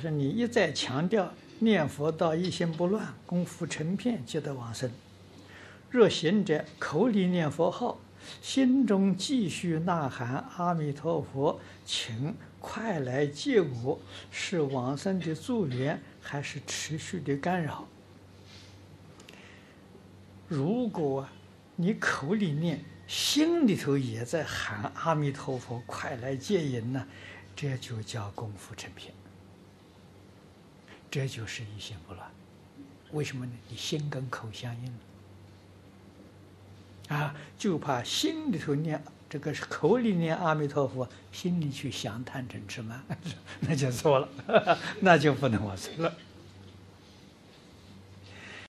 是你一再强调念佛到一心不乱，功夫成片即得往生。若行者口里念佛号，心中继续呐喊阿弥陀佛，请快来接我，是往生的助缘，还是持续的干扰？如果你口里念，心里头也在喊阿弥陀佛，快来接引呢，这就叫功夫成片。这就是一心不乱，为什么呢？你心跟口相应啊，就怕心里头念这个是口里念阿弥陀佛，心里去想贪嗔痴慢，那就错了，那就不能往生了。